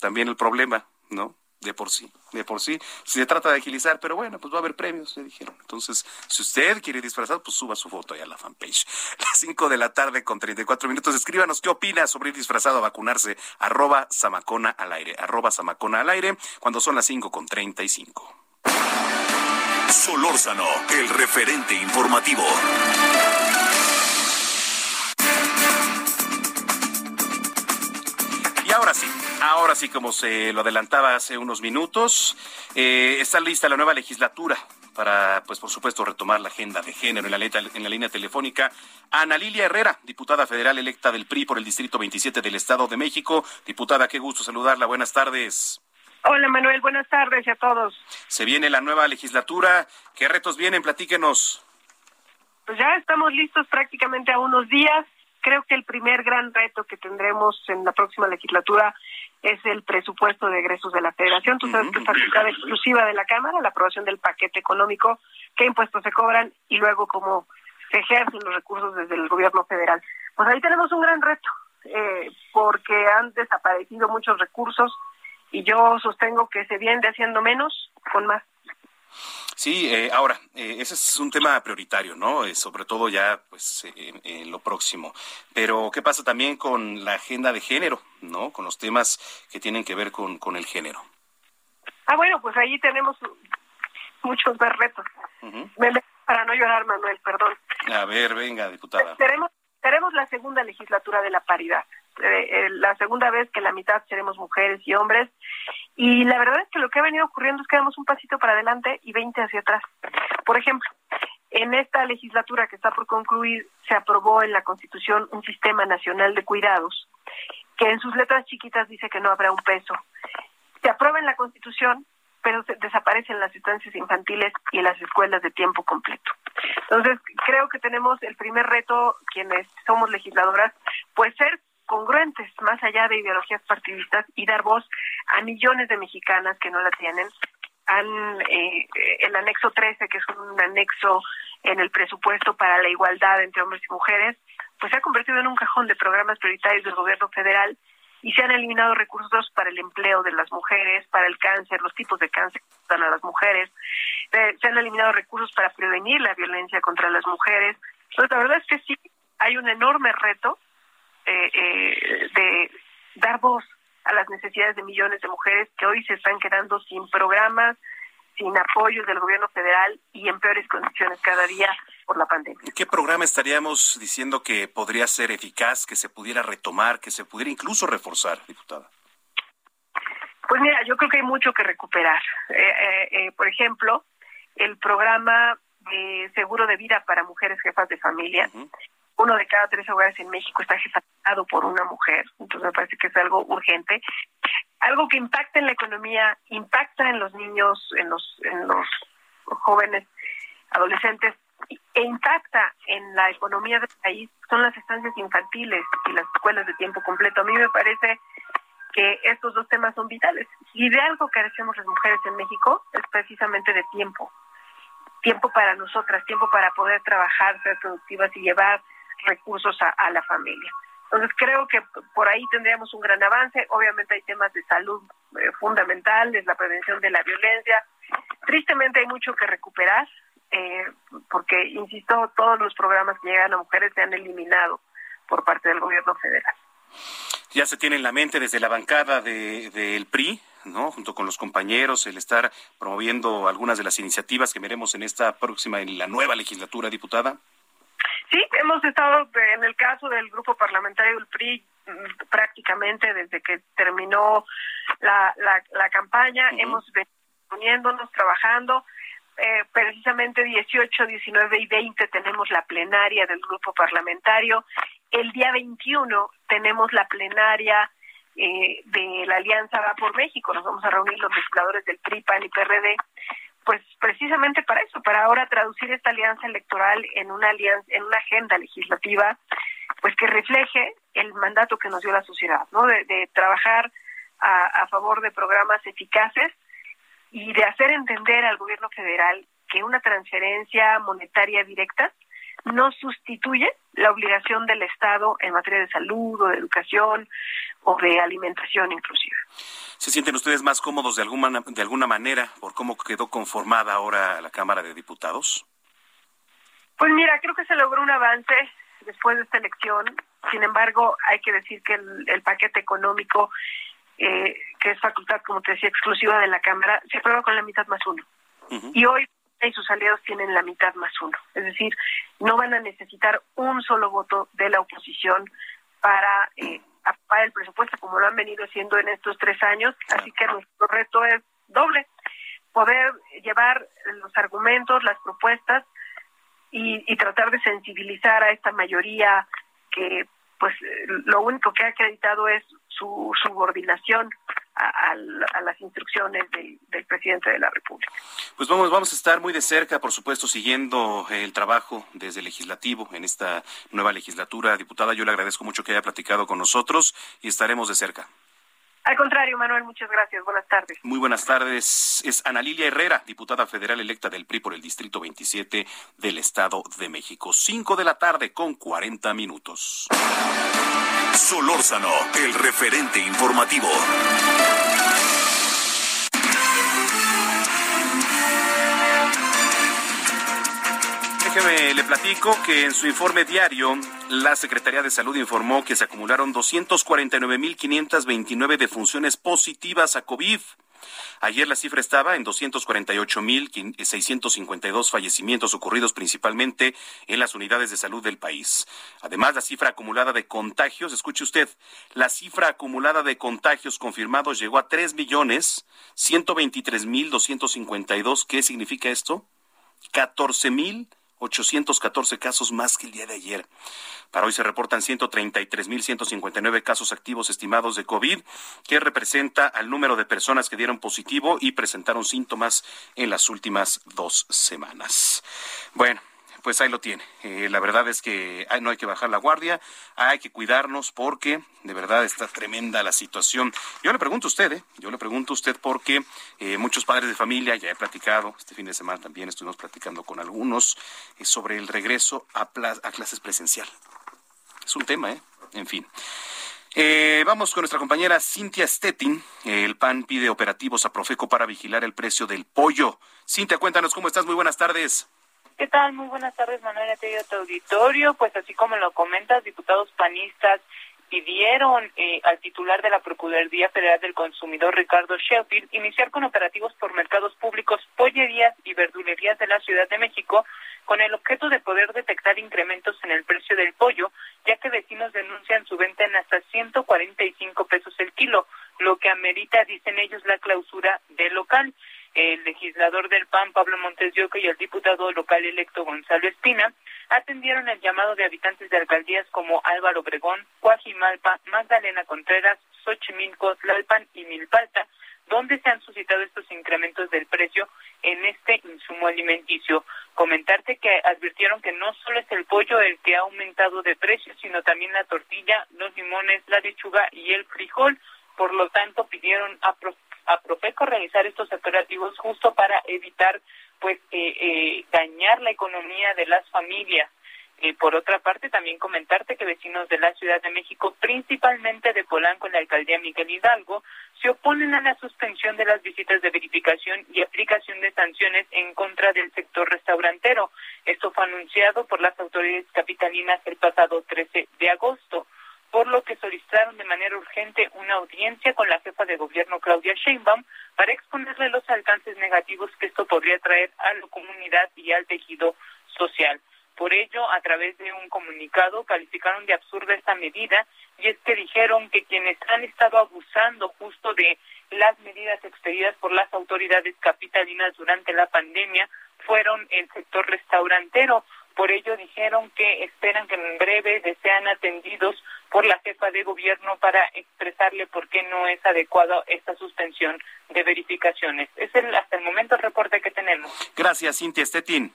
también el problema, ¿no? De por sí, de por sí. Se trata de agilizar, pero bueno, pues va a haber premios, le dijeron. Entonces, si usted quiere disfrazar, pues suba su foto ahí a la fanpage. Las 5 de la tarde con 34 minutos. Escríbanos qué opina sobre ir disfrazado a vacunarse. Arroba Samacona al aire. Arroba Samacona al aire cuando son las 5 con 35. Solórzano, el referente informativo. Ahora sí, como se lo adelantaba hace unos minutos, eh, está lista la nueva legislatura para, pues por supuesto, retomar la agenda de género en la, en la línea telefónica. Ana Lilia Herrera, diputada federal electa del PRI por el Distrito 27 del Estado de México. Diputada, qué gusto saludarla. Buenas tardes. Hola Manuel, buenas tardes a todos. Se viene la nueva legislatura. ¿Qué retos vienen? Platíquenos. Pues ya estamos listos prácticamente a unos días. Creo que el primer gran reto que tendremos en la próxima legislatura es el presupuesto de egresos de la Federación. Tú sabes que es facultad exclusiva de la Cámara, la aprobación del paquete económico, qué impuestos se cobran y luego cómo se ejercen los recursos desde el gobierno federal. Pues ahí tenemos un gran reto, eh, porque han desaparecido muchos recursos y yo sostengo que se viene haciendo menos con más. Sí, eh, ahora, eh, ese es un tema prioritario, ¿no? Eh, sobre todo ya, pues, en lo próximo. Pero, ¿qué pasa también con la agenda de género, ¿no? Con los temas que tienen que ver con, con el género. Ah, bueno, pues ahí tenemos muchos más retos. Me- Para no llorar, Manuel, perdón. A ver, venga, diputada. Seremos la segunda legislatura de la paridad. Eh, eh, la segunda vez que la mitad seremos mujeres y hombres. Y la verdad es que lo que ha venido ocurriendo es que damos un pasito para adelante y 20 hacia atrás. Por ejemplo, en esta legislatura que está por concluir, se aprobó en la Constitución un sistema nacional de cuidados que en sus letras chiquitas dice que no habrá un peso. Se aprueba en la Constitución, pero se desaparecen las estancias infantiles y las escuelas de tiempo completo. Entonces, creo que tenemos el primer reto, quienes somos legisladoras, pues ser congruentes más allá de ideologías partidistas y dar voz a millones de mexicanas que no la tienen. Eh, el anexo 13, que es un anexo en el presupuesto para la igualdad entre hombres y mujeres, pues se ha convertido en un cajón de programas prioritarios del gobierno federal y se han eliminado recursos para el empleo de las mujeres, para el cáncer, los tipos de cáncer que dan a las mujeres, Eh, se han eliminado recursos para prevenir la violencia contra las mujeres. Entonces, la verdad es que sí, hay un enorme reto eh, eh, de dar voz a las necesidades de millones de mujeres que hoy se están quedando sin programas, sin apoyos del gobierno federal y en peores condiciones cada día por la pandemia. ¿Qué programa estaríamos diciendo que podría ser eficaz, que se pudiera retomar, que se pudiera incluso reforzar, diputada? Pues mira, yo creo que hay mucho que recuperar. Eh, eh, eh, por ejemplo, el programa de seguro de vida para mujeres jefas de familia. Uno de cada tres hogares en México está jefatado por una mujer, entonces me parece que es algo urgente. Algo que impacta en la economía, impacta en los niños, en los, en los jóvenes, adolescentes, e impacta en la economía del país son las estancias infantiles y las escuelas de tiempo completo. A mí me parece que estos dos temas son vitales. Y de algo carecemos las mujeres en México es precisamente de tiempo. Tiempo para nosotras, tiempo para poder trabajar, ser productivas y llevar recursos a, la familia. Entonces creo que por ahí tendríamos un gran avance. Obviamente hay temas de salud eh, fundamentales, la prevención de la violencia. Tristemente hay mucho que recuperar, eh, porque, insisto, todos los programas que llegan a mujeres se han eliminado por parte del gobierno federal. Ya se tiene en la mente desde la bancada del de, PRI, ¿no? junto con los compañeros, el estar promoviendo algunas de las iniciativas que veremos en esta próxima, en la nueva legislatura, diputada. Sí, hemos estado en el caso del grupo parlamentario del PRI mm, prácticamente desde que terminó la, la, campaña, hemos venido uniéndonos, trabajando. Eh, precisamente 18, 19 y 20 tenemos la plenaria del grupo parlamentario. El día 21 tenemos la plenaria eh, de la Alianza Va por México. Nos vamos a reunir los legisladores del PRI, PAN y PRD, pues precisamente para eso, para ahora traducir esta alianza electoral en una alianza, en una agenda legislativa, pues que refleje el mandato que nos dio la sociedad, ¿no? De, trabajar a favor de programas eficaces y de hacer entender al gobierno federal que una transferencia monetaria directa no sustituye la obligación del Estado en materia de salud o de educación o de alimentación inclusive. ¿Se sienten ustedes más cómodos de alguna, de alguna manera por cómo quedó conformada ahora la Cámara de Diputados? Pues mira, creo que se logró un avance después de esta elección. Sin embargo, hay que decir que el, paquete económico, eh, que es facultad, como te decía, exclusiva de la Cámara, se aprueba con la mitad más uno. Y hoy y sus aliados tienen la mitad más uno. Es decir, no van a necesitar un solo voto de la oposición para eh, aprobar el presupuesto como lo han venido haciendo en estos tres años. Así que nuestro reto es doble, poder llevar los argumentos, las propuestas y, y tratar de sensibilizar a esta mayoría que pues lo único que ha acreditado es su subordinación a, las instrucciones del, presidente de la República. Pues vamos, vamos a estar muy de cerca, por supuesto, siguiendo el trabajo desde el legislativo en esta nueva legislatura. Diputada, yo le agradezco mucho que haya platicado con nosotros y estaremos de cerca. Al contrario, Manuel, muchas gracias. Buenas tardes. Muy buenas tardes. Es Ana Lilia Herrera, diputada federal electa del PRI por el Distrito 27 del Estado de México. Cinco de la tarde con 40 minutos. Solórzano, el referente informativo. Déjeme le platico que en su informe diario, la Secretaría de Salud informó que se acumularon 249.529 defunciones positivas a COVID. Ayer la cifra estaba en 248.652 fallecimientos ocurridos principalmente en las unidades de salud del país. Además, la cifra acumulada de contagios, escuche usted, la cifra acumulada de contagios confirmados llegó a 3.123.252. ¿Qué significa esto? 14.000 814 casos más que el día de ayer. Para hoy se reportan 133.159 casos activos estimados de COVID, que representa al número de personas que dieron positivo y presentaron síntomas en las últimas dos semanas. Bueno, pues ahí lo tiene. Eh, la verdad es que no hay que bajar la guardia, hay que cuidarnos porque de verdad está tremenda la situación. Yo le pregunto a usted, ¿eh? yo le pregunto a usted porque eh, muchos padres de familia, ya he platicado, este fin de semana también estuvimos platicando con algunos eh, sobre el regreso a, a clases presencial. Es un tema, ¿eh? En fin. vamos con nuestra compañera Cintia Stettin. El PAN pide operativos a Profeco para vigilar el precio del pollo. Cintia, cuéntanos cómo estás. Muy buenas tardes. ¿Qué tal? Muy buenas tardes, Manuel, a tu auditorio. Pues así como lo comentas, diputados panistas pidieron eh, al titular de la Procuraduría Federal del Consumidor, Ricardo Sheffield, iniciar con operativos por mercados públicos, pollerías y verdulerías de la Ciudad de México con el objeto de poder detectar incrementos en el precio del pollo, ya que vecinos denuncian su venta en hasta 145 pesos el kilo, lo que amerita, dicen ellos, la clausura del local el legislador del PAN, Pablo Montes de y el diputado local electo Gonzalo Espina, atendieron el llamado de habitantes de alcaldías como Álvaro Obregón, Cuajimalpa, Magdalena Contreras, Xochimilco, Tlalpan y Milpalta, donde se han suscitado estos incrementos del precio en este insumo alimenticio. Comentarte que advirtieron que no solo es el pollo el que ha aumentado de precio, sino también la tortilla, los limones, la lechuga y el frijol, por lo tanto pidieron a, a Profeco realizar estos operativos justo para evitar pues eh, eh, dañar la economía de las familias. Y por otra parte, también comentarte que vecinos de la Ciudad de México, principalmente de Polanco en la alcaldía Miguel Hidalgo, se oponen a la suspensión de las visitas de verificación y aplicación de sanciones en contra del sector restaurantero. Esto fue anunciado por las autoridades capitalinas el pasado 13 de agosto por lo que solicitaron de manera urgente una audiencia con la jefa de gobierno Claudia Sheinbaum para exponerle los alcances negativos que esto podría traer a la comunidad y al tejido social. Por ello, a través de un comunicado, calificaron de absurda esta medida y es que dijeron que quienes han estado abusando justo de las medidas expedidas por las autoridades capitalinas durante la pandemia fueron el sector restaurantero. Por ello dijeron que esperan que en breve sean atendidos por la jefa de gobierno para expresarle por qué no es adecuada esta suspensión de verificaciones. Es el, hasta el momento el reporte que tenemos. Gracias, Cintia Estetín.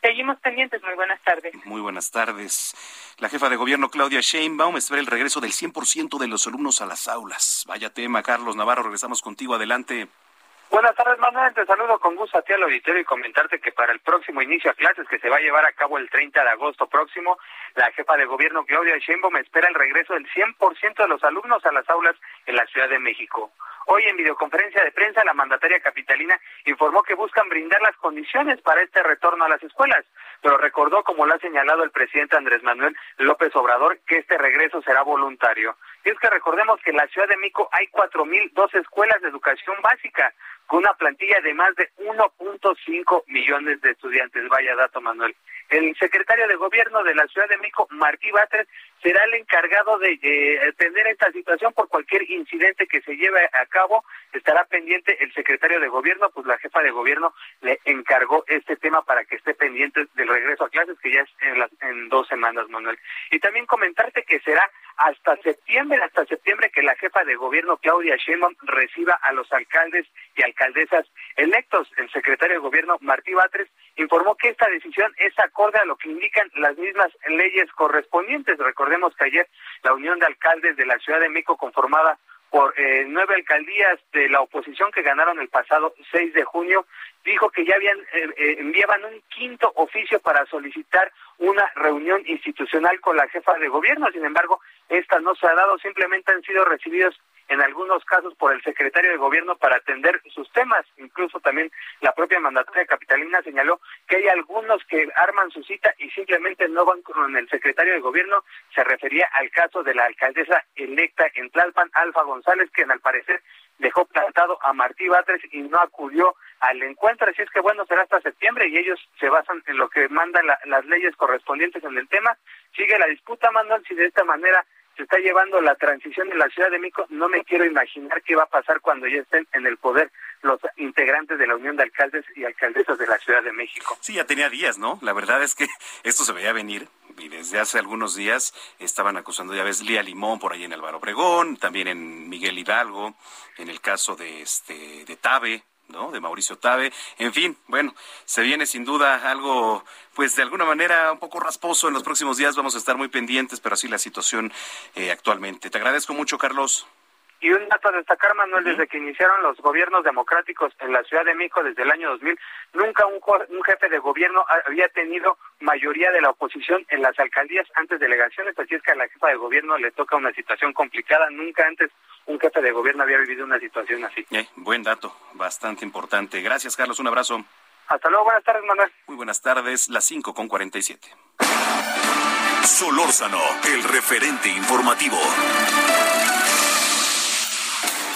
Seguimos pendientes. Muy buenas tardes. Muy buenas tardes. La jefa de gobierno Claudia Sheinbaum espera el regreso del 100% de los alumnos a las aulas. Vaya tema, Carlos Navarro. Regresamos contigo. Adelante. Buenas tardes, Manuel. Te saludo con gusto a ti al auditorio y comentarte que para el próximo inicio a clases que se va a llevar a cabo el 30 de agosto próximo, la jefa de gobierno Claudia Sheinbaum espera el regreso del 100% de los alumnos a las aulas en la Ciudad de México. Hoy en videoconferencia de prensa, la mandataria capitalina informó que buscan brindar las condiciones para este retorno a las escuelas, pero recordó, como lo ha señalado el presidente Andrés Manuel López Obrador, que este regreso será voluntario. Y es que recordemos que en la Ciudad de México hay 4.002 escuelas de educación básica, con una plantilla de más de 1.5 millones de estudiantes. Vaya dato, Manuel. El secretario de Gobierno de la Ciudad de México, Martí Batres, será el encargado de eh, atender esta situación por cualquier incidente que se lleve a cabo. Estará pendiente el secretario de Gobierno, pues la jefa de Gobierno le encargó este tema para que esté pendiente del regreso a clases, que ya es en, en dos semanas, Manuel. Y también comentarte que será hasta septiembre, hasta septiembre que la jefa de Gobierno, Claudia Sheinbaum, reciba a los alcaldes y alcaldesas electos. El secretario de Gobierno, Martí Batres, informó que esta decisión es acorde a lo que indican las mismas leyes correspondientes. Recordemos que ayer la Unión de Alcaldes de la Ciudad de México, conformada por eh, nueve alcaldías de la oposición que ganaron el pasado 6 de junio, dijo que ya habían eh, eh, enviaban un quinto oficio para solicitar una reunión institucional con la jefa de gobierno. Sin embargo, esta no se ha dado, simplemente han sido recibidos en algunos casos por el secretario de gobierno para atender sus temas. Incluso también la propia mandataria capitalina señaló que hay algunos que arman su cita y simplemente no van con el secretario de gobierno. Se refería al caso de la alcaldesa electa en Tlalpan, Alfa González, quien al parecer dejó plantado a Martí Batres y no acudió al encuentro. Así es que bueno, será hasta septiembre y ellos se basan en lo que mandan las leyes correspondientes en el tema. Sigue la disputa, Manuel, si de esta manera se está llevando la transición de la Ciudad de México, no me quiero imaginar qué va a pasar cuando ya estén en el poder los integrantes de la Unión de Alcaldes y Alcaldesas de la Ciudad de México. Sí, ya tenía días, ¿no? La verdad es que esto se veía venir y desde hace algunos días estaban acusando, ya ves, Lía Limón por ahí en Álvaro Obregón, también en Miguel Hidalgo, en el caso de este de Tabe, ¿no? De Mauricio Tabe. En fin, bueno, se viene sin duda algo, pues de alguna manera un poco rasposo en los próximos días. Vamos a estar muy pendientes, pero así la situación eh, actualmente. Te agradezco mucho, Carlos. Y un dato a destacar, Manuel, desde que iniciaron los gobiernos democráticos en la Ciudad de México desde el año 2000, nunca un, un jefe de gobierno había tenido mayoría de la oposición en las alcaldías antes delegaciones, así es que a la jefa de gobierno le toca una situación complicada. Nunca antes un jefe de gobierno había vivido una situación así. Eh, buen dato, bastante importante. Gracias, Carlos. Un abrazo. Hasta luego. Buenas tardes, Manuel. Muy buenas tardes. Las 5 con 47. Solórzano, el referente informativo.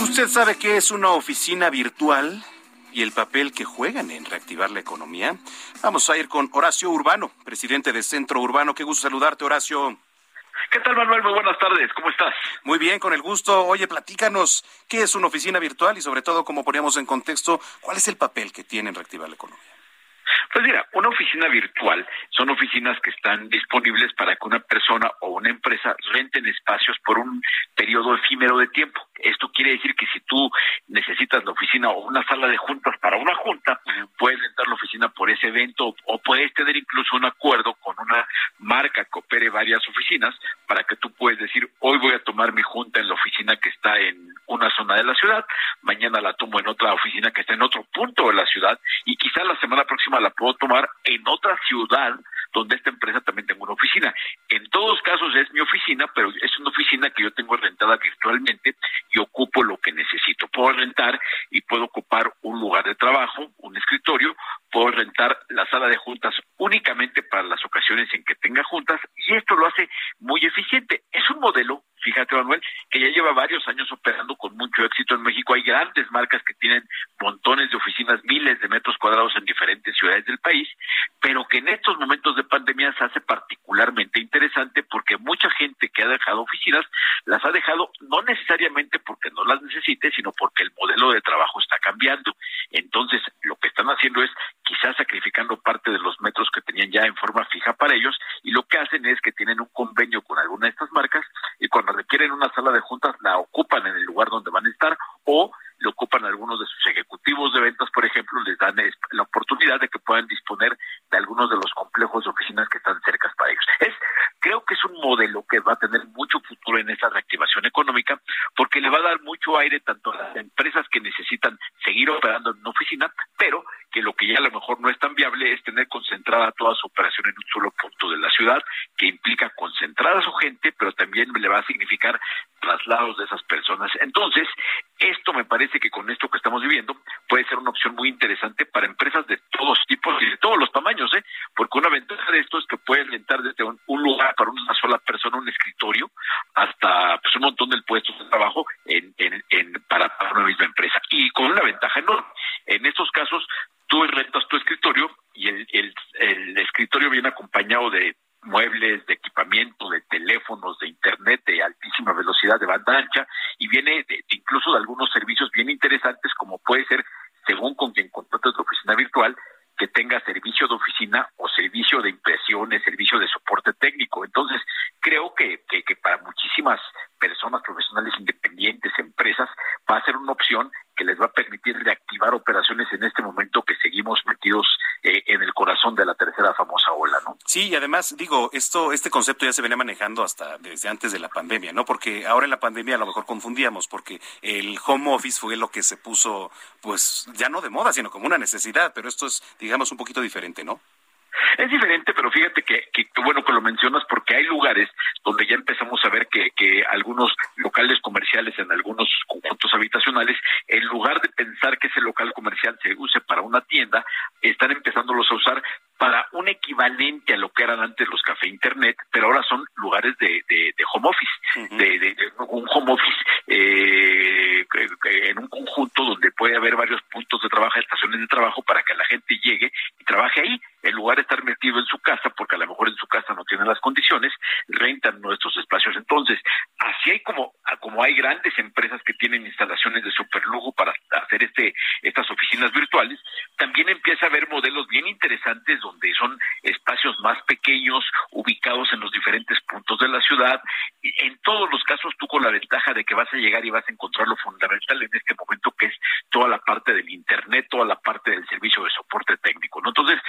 ¿Usted sabe qué es una oficina virtual y el papel que juegan en reactivar la economía? Vamos a ir con Horacio Urbano, presidente de Centro Urbano. Qué gusto saludarte, Horacio. ¿Qué tal, Manuel? Muy buenas tardes. ¿Cómo estás? Muy bien, con el gusto. Oye, platícanos qué es una oficina virtual y sobre todo, como poníamos en contexto, cuál es el papel que tiene en Reactivar la Economía. Pues mira, una oficina virtual son oficinas que están disponibles para que una persona o una empresa renten espacios por un periodo efímero de tiempo. Esto quiere decir que si tú necesitas la oficina o una sala de juntas para una junta, puedes rentar la oficina por ese evento o puedes tener incluso un acuerdo con una marca que opere varias oficinas para que tú puedes decir, hoy voy a tomar mi junta en la oficina que está en una zona de la ciudad, mañana la tomo en otra oficina que está en otro punto de la ciudad y quizás la semana próxima la puedo tomar en otra ciudad donde esta empresa también tenga una oficina. En todos casos es mi oficina, pero es una oficina que yo tengo rentada virtualmente y ocupo lo que necesito. Puedo rentar y puedo ocupar un lugar de trabajo, un escritorio, puedo rentar la sala de juntas únicamente para las ocasiones en que tenga juntas y esto lo hace muy eficiente. Es un modelo fíjate Manuel, que ya lleva varios años operando con mucho éxito en México. Hay grandes marcas que tienen montones de oficinas, miles de metros cuadrados en diferentes ciudades del país, pero que en estos momentos de pandemia se hace particularmente interesante porque mucha gente que ha dejado oficinas las ha dejado no necesariamente porque no las necesite, sino porque el modelo de trabajo está cambiando. Entonces, lo que están haciendo es quizás sacrificando parte de los metros que tenían ya en forma fija para ellos y lo que hacen es que tienen un convenio con alguna de estas marcas y cuando requieren una sala de juntas la ocupan en el lugar donde van a estar o le ocupan algunos de sus ejecutivos de ventas, por ejemplo, les dan la oportunidad de que puedan disponer de algunos de los complejos de oficinas que están cerca para ellos. Es, creo que es un modelo que va a tener mucho futuro en esa reactivación económica porque le va a dar mucho aire tanto a las empresas que necesitan seguir operando en una oficina, pero que lo que ya a lo mejor no es tan viable es tener concentrada toda su operación en un solo punto de la ciudad, que implica concentrar a su gente, pero también le va a significar traslados de esas personas. Entonces, esto me parece que con esto que estamos viviendo puede ser una opción muy interesante para empresas de todos tipos y de todos los tamaños, ¿eh? Porque una ventaja de esto es que pueden rentar desde un, lugar para una sola persona, un escritorio, hasta pues, un montón de puestos de trabajo en, en, para una misma empresa. Y con una ventaja enorme. En estos casos, tú rentas tu escritorio y el, el, escritorio viene acompañado de muebles, de equipamiento, de teléfonos, de internet de altísima velocidad, de banda ancha, y viene incluso de algunos servicios bien interesantes, como puede ser, según con quien contratas tu oficina virtual, que tenga servicio de oficina o servicio de impresiones, servicio de soporte técnico. Entonces, creo que, que, que para muchísimas personas profesionales independientes, empresas, va a ser una opción que les va a permitir reactivar operaciones en este momento que seguimos metidos eh, en el corazón de la tercera famosa ola, ¿no? Sí, y además digo, esto este concepto ya se venía manejando hasta desde antes de la pandemia, ¿no? Porque ahora en la pandemia a lo mejor confundíamos porque el home office fue lo que se puso pues ya no de moda, sino como una necesidad, pero esto es digamos un poquito diferente, ¿no? Es diferente, pero fíjate que, que, bueno que lo mencionas porque hay lugares donde ya empezamos a ver que, que algunos locales comerciales en algunos conjuntos habitacionales, en lugar de pensar que ese local comercial se use para una tienda, están empezándolos a usar para un equivalente a lo que eran antes los café internet, pero ahora son lugares de, de, home office, de, de, un home office eh, en un conjunto donde puede haber varios puntos de trabajo, estaciones de trabajo para que la gente llegue y trabaje ahí, en lugar de estar metido en su casa, porque a lo mejor en su casa no tienen las condiciones, rentan nuestros espacios. Entonces, así hay como, como hay grandes empresas que tienen instalaciones de superlujo para hacer este, estas oficinas virtuales, también empieza a haber modelos bien interesantes donde son espacios más pequeños, ubicados en los diferentes puntos de la ciudad. En todos los casos, tú con la ventaja de que vas a llegar y vas a encontrar lo fundamental en este momento, que es toda la parte del Internet, toda la parte del servicio de soporte técnico. ¿no? Entonces,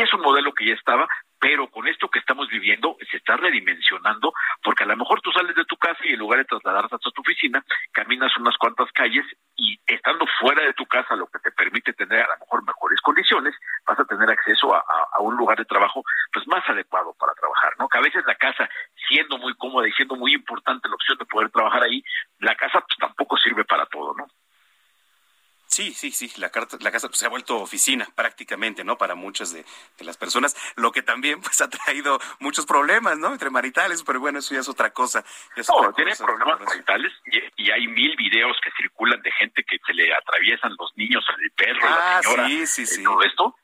es un modelo que ya estaba, pero con esto que estamos viviendo se está redimensionando, porque a lo mejor tú sales de tu casa y en lugar de trasladarte hasta tu oficina, caminas unas cuantas calles y estando fuera de tu casa, lo que te permite tener a lo mejor mejores condiciones, vas a tener acceso a, un lugar de trabajo pues más adecuado para trabajar, ¿no? Que a veces la casa, siendo muy cómoda y siendo muy importante la opción de poder trabajar ahí, la casa pues tampoco sirve para todo, ¿no? Sí, sí, sí, la, carta, la casa pues, se ha vuelto oficina prácticamente, ¿no? Para muchas de, las personas, lo que también pues ha traído muchos problemas, ¿no? Entre maritales, pero bueno, eso ya es otra cosa. no, tiene problemas maritales y, hay mil videos que circulan de gente que se le atraviesan los niños, el perro, la ah, señora, sí, sí, sí. todo esto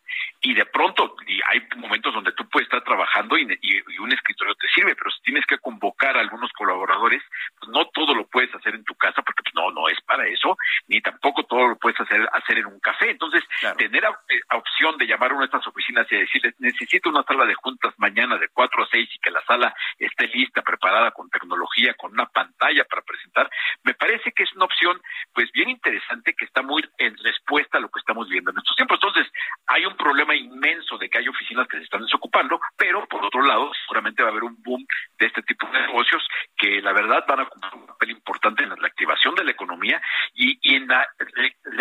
y de pronto y hay momentos donde tú puedes estar trabajando y, y, un escritorio te sirve, pero si tienes que convocar a algunos colaboradores, pues no todo lo puedes hacer en tu casa porque pues no, no es para eso, ni tampoco todo lo puedes hacer, hacer en un café. Entonces, tener eh, opción de llamar a una de estas oficinas y decirles, necesito una sala de juntas mañana de 4 a 6 y que la sala esté lista, preparada con tecnología, con una pantalla para presentar, me parece que es una opción pues bien interesante que está muy en respuesta a lo que estamos viendo en estos tiempos. Entonces, hay un problema inmenso de que hay oficinas que se están desocupando, pero por otro lado, seguramente va a haber un boom de este tipo de negocios que la verdad van a cumplir un papel importante en la activación de la economía y, en la,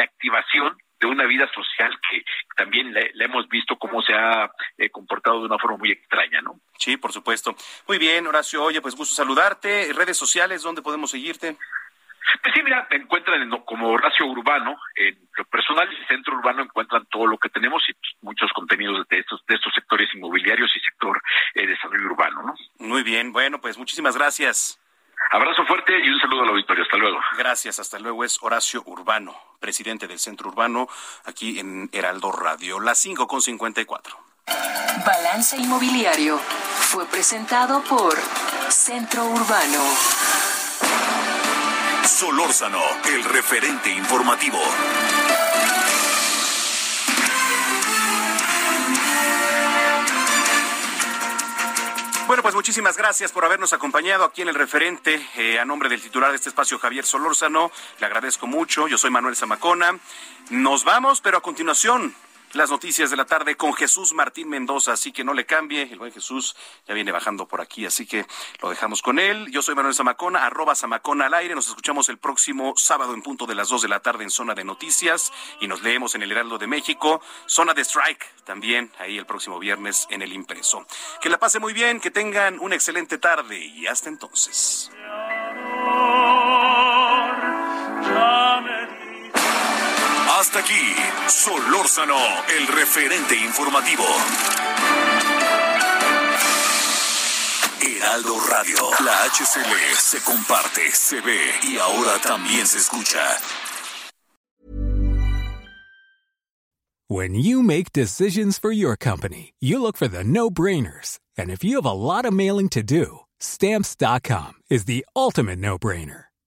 activación de una vida social que también le, hemos visto cómo se ha eh, comportado de una forma muy extraña, ¿no? Sí, por supuesto. Muy bien, Horacio. Oye, pues gusto saludarte. Redes sociales, ¿dónde podemos seguirte? Pues sí, mira, me encuentran como Horacio Urbano, en lo personal y Centro Urbano encuentran todo lo que tenemos y pues, muchos contenidos de estos, de estos sectores inmobiliarios y sector eh, de desarrollo urbano, ¿no? Muy bien, bueno, pues muchísimas gracias. Abrazo fuerte y un saludo al auditorio. Hasta luego. Gracias, hasta luego. Es Horacio Urbano, presidente del Centro Urbano, aquí en Heraldo Radio, las 5 con 54. Balance Inmobiliario fue presentado por Centro Urbano. Solórzano, el referente informativo. Bueno, pues muchísimas gracias por habernos acompañado aquí en el referente. Eh, a nombre del titular de este espacio, Javier Solórzano, le agradezco mucho. Yo soy Manuel Zamacona. Nos vamos, pero a continuación, las noticias de la tarde con Jesús Martín Mendoza, así que no le cambie, el buen Jesús ya viene bajando por aquí, así que lo dejamos con él. Yo soy Manuel Zamacona, arroba Zamacona al aire, nos escuchamos el próximo sábado en punto de las 2 de la tarde en Zona de Noticias y nos leemos en el Heraldo de México, Zona de Strike también ahí el próximo viernes en el impreso. Que la pase muy bien, que tengan una excelente tarde y hasta entonces. Hasta aquí, Solórzano, el referente informativo. Heraldo Radio, la HCL se comparte, se ve y ahora también se escucha. When you make decisions for your company, you look for the no-brainers. And if you have a lot of mailing to do, stamps.com is the ultimate no-brainer.